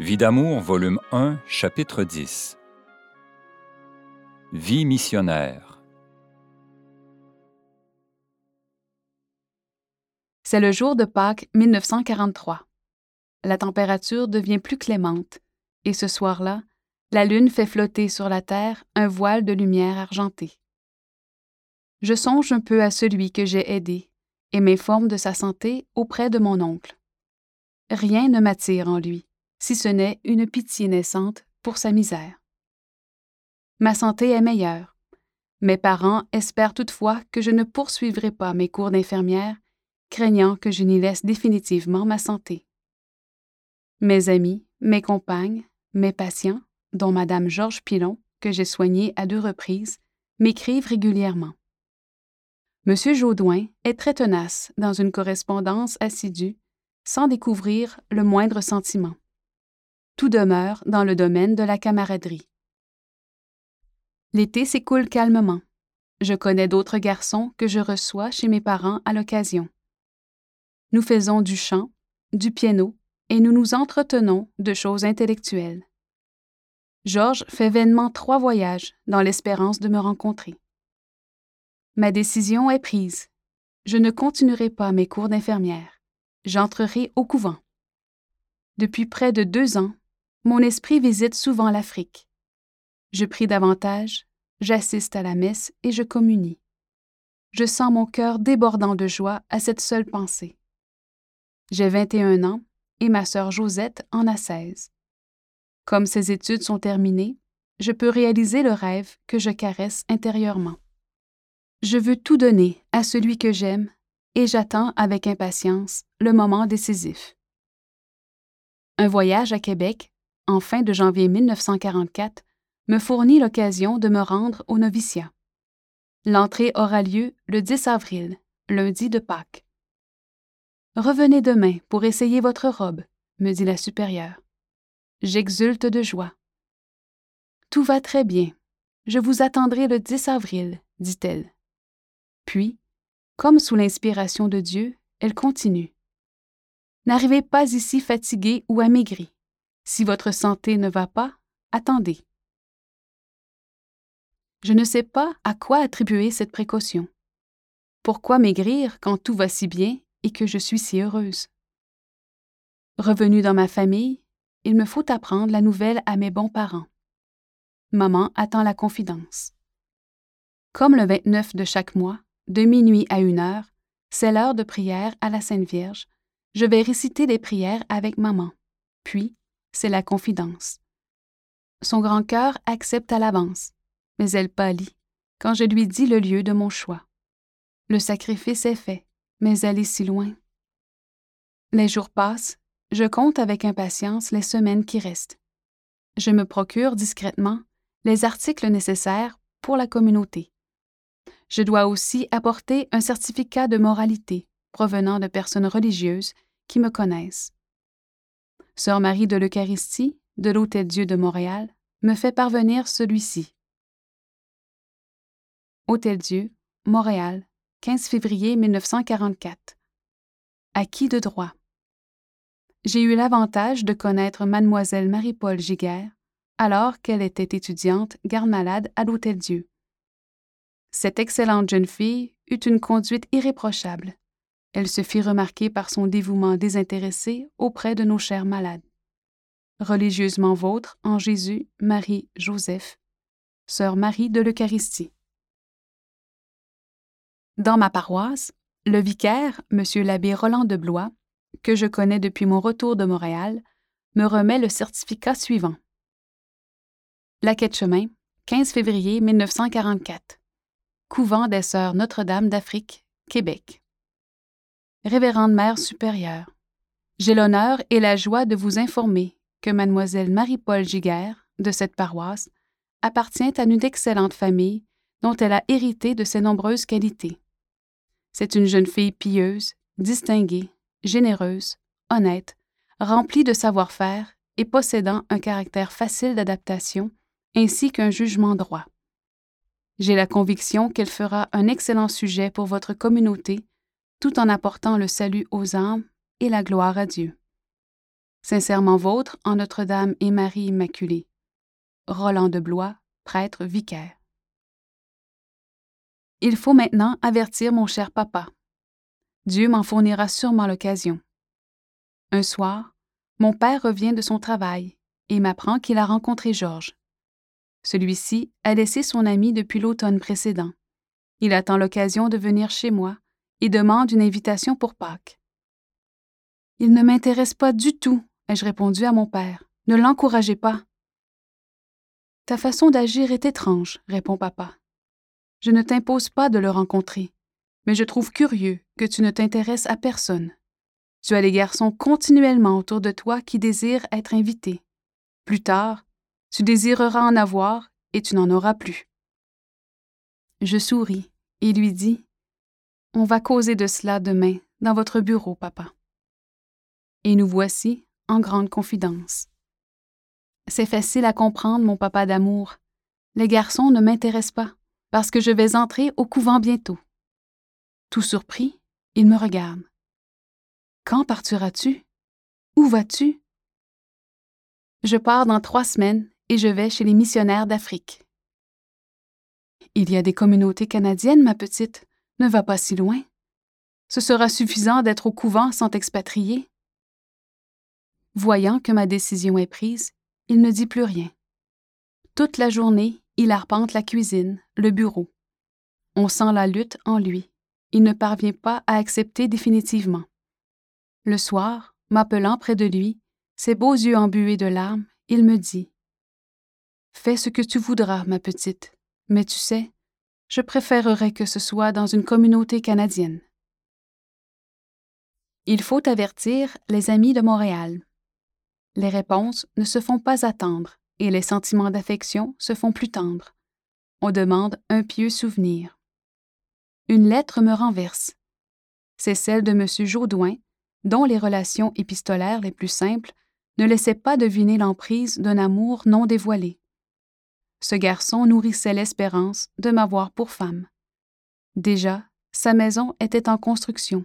Vie d'amour, volume 1, chapitre 10. Vie missionnaire. C'est le jour de Pâques 1943. La température devient plus clémente, et ce soir-là, la lune fait flotter sur la terre un voile de lumière argentée. Je songe un peu à celui que j'ai aidé et m'informe de sa santé auprès de mon oncle. Rien ne m'attire en lui si ce n'est une pitié naissante pour sa misère. Ma santé est meilleure. Mes parents espèrent toutefois que je ne poursuivrai pas mes cours d'infirmière, craignant que je n'y laisse définitivement ma santé. Mes amis, mes compagnes, mes patients, dont Madame Georges Pilon, que j'ai soignée à deux reprises, m'écrivent régulièrement. Monsieur Jaudoin est très tenace dans une correspondance assidue, sans découvrir le moindre sentiment tout demeure dans le domaine de la camaraderie. L'été s'écoule calmement. Je connais d'autres garçons que je reçois chez mes parents à l'occasion. Nous faisons du chant, du piano, et nous nous entretenons de choses intellectuelles. Georges fait vainement trois voyages dans l'espérance de me rencontrer. Ma décision est prise. Je ne continuerai pas mes cours d'infirmière. J'entrerai au couvent. Depuis près de deux ans, mon esprit visite souvent l'Afrique. Je prie davantage, j'assiste à la messe et je communie. Je sens mon cœur débordant de joie à cette seule pensée. J'ai 21 ans et ma sœur Josette en a 16. Comme ces études sont terminées, je peux réaliser le rêve que je caresse intérieurement. Je veux tout donner à celui que j'aime et j'attends avec impatience le moment décisif. Un voyage à Québec en fin de janvier 1944, me fournit l'occasion de me rendre au noviciat. L'entrée aura lieu le 10 avril, lundi de Pâques. Revenez demain pour essayer votre robe, me dit la supérieure. J'exulte de joie. Tout va très bien. Je vous attendrai le 10 avril, dit-elle. Puis, comme sous l'inspiration de Dieu, elle continue. N'arrivez pas ici fatigué ou amaigri. Si votre santé ne va pas, attendez. Je ne sais pas à quoi attribuer cette précaution. Pourquoi maigrir quand tout va si bien et que je suis si heureuse? Revenu dans ma famille, il me faut apprendre la nouvelle à mes bons parents. Maman attend la confidence. Comme le 29 de chaque mois, de minuit à une heure, c'est l'heure de prière à la Sainte Vierge, je vais réciter des prières avec maman. Puis, c'est la confidence. Son grand cœur accepte à l'avance, mais elle pâlit quand je lui dis le lieu de mon choix. Le sacrifice est fait, mais elle est si loin. Les jours passent, je compte avec impatience les semaines qui restent. Je me procure discrètement les articles nécessaires pour la communauté. Je dois aussi apporter un certificat de moralité provenant de personnes religieuses qui me connaissent. Sœur Marie de l'Eucharistie, de l'Hôtel-Dieu de Montréal, me fait parvenir celui-ci. Hôtel-Dieu, Montréal, 15 février 1944. À qui de droit? J'ai eu l'avantage de connaître mademoiselle Marie-Paul Giguère alors qu'elle était étudiante garde-malade à l'Hôtel-Dieu. Cette excellente jeune fille eut une conduite irréprochable elle se fit remarquer par son dévouement désintéressé auprès de nos chers malades. Religieusement vôtre en Jésus, Marie, Joseph, Sœur Marie de l'Eucharistie. Dans ma paroisse, le vicaire, M. l'abbé Roland de Blois, que je connais depuis mon retour de Montréal, me remet le certificat suivant. La quête chemin, 15 février 1944. Couvent des Sœurs Notre-Dame d'Afrique, Québec. Révérende Mère supérieure, j'ai l'honneur et la joie de vous informer que Mademoiselle Marie-Paul Giguère, de cette paroisse, appartient à une excellente famille dont elle a hérité de ses nombreuses qualités. C'est une jeune fille pieuse, distinguée, généreuse, honnête, remplie de savoir-faire et possédant un caractère facile d'adaptation ainsi qu'un jugement droit. J'ai la conviction qu'elle fera un excellent sujet pour votre communauté tout en apportant le salut aux âmes et la gloire à Dieu. Sincèrement vôtre en Notre-Dame et Marie Immaculée. Roland de Blois, prêtre vicaire. Il faut maintenant avertir mon cher papa. Dieu m'en fournira sûrement l'occasion. Un soir, mon père revient de son travail et m'apprend qu'il a rencontré Georges. Celui-ci a laissé son ami depuis l'automne précédent. Il attend l'occasion de venir chez moi et demande une invitation pour Pâques. Il ne m'intéresse pas du tout, ai-je répondu à mon père. Ne l'encouragez pas. Ta façon d'agir est étrange, répond papa. Je ne t'impose pas de le rencontrer, mais je trouve curieux que tu ne t'intéresses à personne. Tu as les garçons continuellement autour de toi qui désirent être invités. Plus tard, tu désireras en avoir et tu n'en auras plus. Je souris et lui dis On va causer de cela demain dans votre bureau, papa. Et nous voici en grande confidence. C'est facile à comprendre, mon papa d'amour. Les garçons ne m'intéressent pas, parce que je vais entrer au couvent bientôt. Tout surpris, il me regarde. Quand partiras-tu? Où vas-tu? Je pars dans trois semaines et je vais chez les missionnaires d'Afrique. Il y a des communautés canadiennes, ma petite. Ne va pas si loin. Ce sera suffisant d'être au couvent sans t'expatrier. Voyant que ma décision est prise, il ne dit plus rien. Toute la journée, il arpente la cuisine, le bureau. On sent la lutte en lui. Il ne parvient pas à accepter définitivement. Le soir, m'appelant près de lui, ses beaux yeux embués de larmes, il me dit Fais ce que tu voudras, ma petite, mais tu sais, je préférerais que ce soit dans une communauté canadienne. Il faut avertir les amis de Montréal les réponses ne se font pas attendre et les sentiments d'affection se font plus tendres. On demande un pieux souvenir. Une lettre me renverse. C'est celle de M. Jaudoin, dont les relations épistolaires les plus simples ne laissaient pas deviner l'emprise d'un amour non dévoilé. Ce garçon nourrissait l'espérance de m'avoir pour femme. Déjà, sa maison était en construction,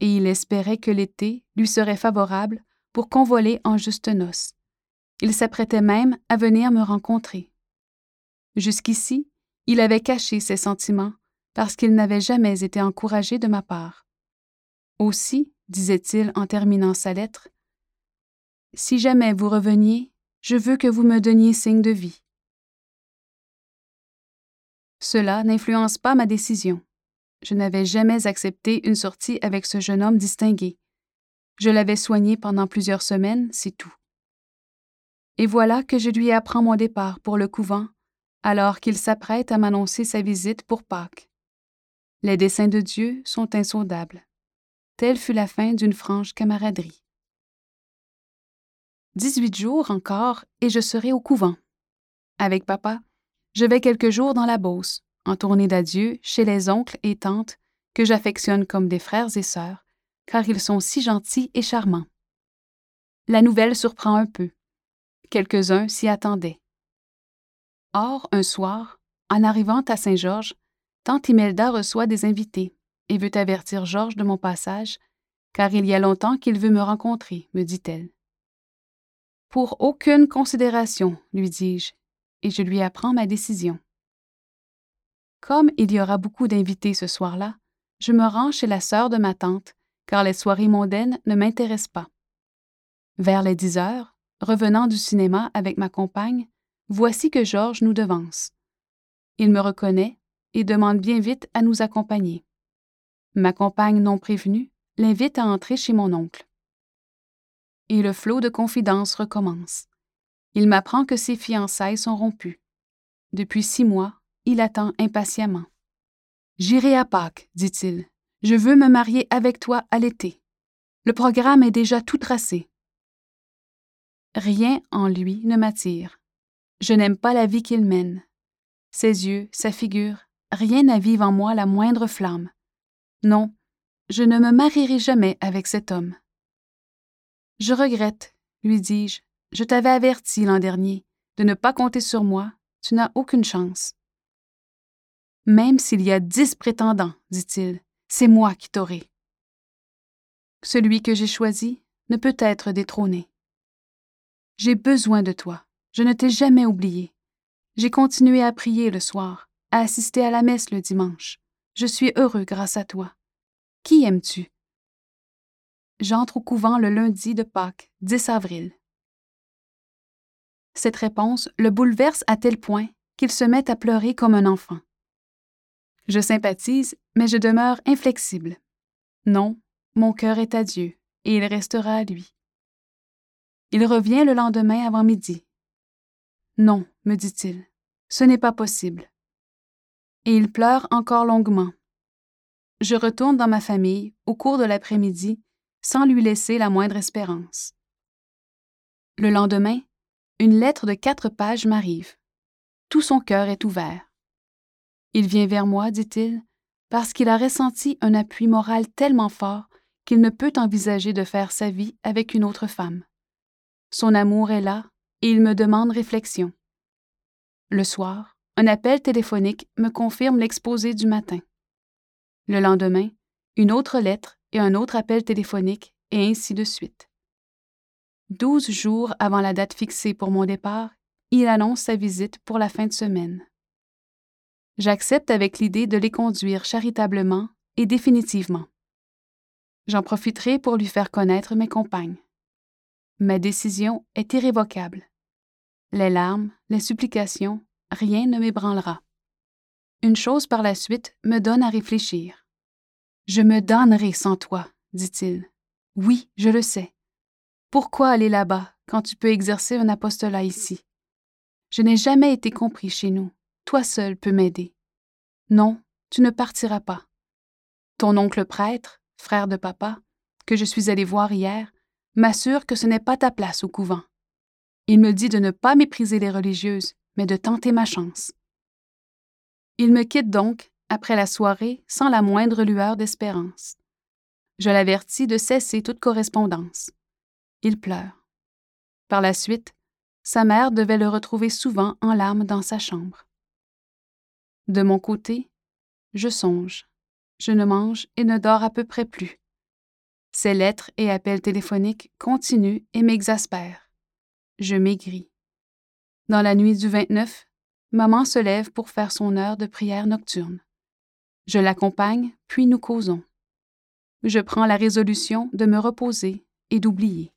et il espérait que l'été lui serait favorable pour convoler en juste noces. Il s'apprêtait même à venir me rencontrer. Jusqu'ici, il avait caché ses sentiments parce qu'il n'avait jamais été encouragé de ma part. Aussi, disait-il en terminant sa lettre, Si jamais vous reveniez, je veux que vous me donniez signe de vie. Cela n'influence pas ma décision. Je n'avais jamais accepté une sortie avec ce jeune homme distingué, je l'avais soigné pendant plusieurs semaines, c'est tout. Et voilà que je lui apprends mon départ pour le couvent, alors qu'il s'apprête à m'annoncer sa visite pour Pâques. Les desseins de Dieu sont insondables. Telle fut la fin d'une franche camaraderie. Dix-huit jours encore et je serai au couvent. Avec papa, je vais quelques jours dans la Beauce, en tournée d'adieu chez les oncles et tantes que j'affectionne comme des frères et sœurs, car ils sont si gentils et charmants. La nouvelle surprend un peu. Quelques-uns s'y attendaient. Or, un soir, en arrivant à Saint-Georges, tante Imelda reçoit des invités et veut avertir Georges de mon passage, car il y a longtemps qu'il veut me rencontrer, me dit-elle. Pour aucune considération, lui dis-je, et je lui apprends ma décision. Comme il y aura beaucoup d'invités ce soir-là, je me rends chez la sœur de ma tante, car les soirées mondaines ne m'intéressent pas. Vers les dix heures, revenant du cinéma avec ma compagne, voici que Georges nous devance. Il me reconnaît et demande bien vite à nous accompagner. Ma compagne non prévenue l'invite à entrer chez mon oncle. Et le flot de confidences recommence. Il m'apprend que ses fiançailles sont rompues. Depuis six mois, il attend impatiemment. J'irai à Pâques, dit-il, je veux me marier avec toi à l'été. Le programme est déjà tout tracé. Rien en lui ne m'attire. Je n'aime pas la vie qu'il mène. Ses yeux, sa figure, rien n'avive en moi la moindre flamme. Non, je ne me marierai jamais avec cet homme. Je regrette, lui dis-je, je t'avais averti l'an dernier de ne pas compter sur moi, tu n'as aucune chance. Même s'il y a dix prétendants, dit-il, c'est moi qui t'aurai. Celui que j'ai choisi, ne peut être détrôné. J'ai besoin de toi. Je ne t'ai jamais oublié. J'ai continué à prier le soir, à assister à la messe le dimanche. Je suis heureux grâce à toi. Qui aimes-tu? J'entre au couvent le lundi de Pâques, 10 avril. Cette réponse le bouleverse à tel point qu'il se met à pleurer comme un enfant. Je sympathise, mais je demeure inflexible. Non, mon cœur est à Dieu, et il restera à lui. Il revient le lendemain avant midi. Non, me dit-il, ce n'est pas possible. Et il pleure encore longuement. Je retourne dans ma famille au cours de l'après-midi sans lui laisser la moindre espérance. Le lendemain, une lettre de quatre pages m'arrive. Tout son cœur est ouvert. Il vient vers moi, dit-il, parce qu'il a ressenti un appui moral tellement fort qu'il ne peut envisager de faire sa vie avec une autre femme. Son amour est là et il me demande réflexion. Le soir, un appel téléphonique me confirme l'exposé du matin. Le lendemain, une autre lettre et un autre appel téléphonique, et ainsi de suite. Douze jours avant la date fixée pour mon départ, il annonce sa visite pour la fin de semaine. J'accepte avec l'idée de les conduire charitablement et définitivement. J'en profiterai pour lui faire connaître mes compagnes. Ma décision est irrévocable. Les larmes, les supplications, rien ne m'ébranlera. Une chose par la suite me donne à réfléchir. Je me donnerai sans toi, dit-il. Oui, je le sais. Pourquoi aller là-bas quand tu peux exercer un apostolat ici? Je n'ai jamais été compris chez nous. Toi seul peux m'aider. Non, tu ne partiras pas. Ton oncle prêtre, frère de papa, que je suis allé voir hier, m'assure que ce n'est pas ta place au couvent. Il me dit de ne pas mépriser les religieuses, mais de tenter ma chance. Il me quitte donc, après la soirée, sans la moindre lueur d'espérance. Je l'avertis de cesser toute correspondance. Il pleure. Par la suite, sa mère devait le retrouver souvent en larmes dans sa chambre. De mon côté, je songe. Je ne mange et ne dors à peu près plus. Ces lettres et appels téléphoniques continuent et m'exaspèrent. Je maigris. Dans la nuit du 29, maman se lève pour faire son heure de prière nocturne. Je l'accompagne, puis nous causons. Je prends la résolution de me reposer et d'oublier.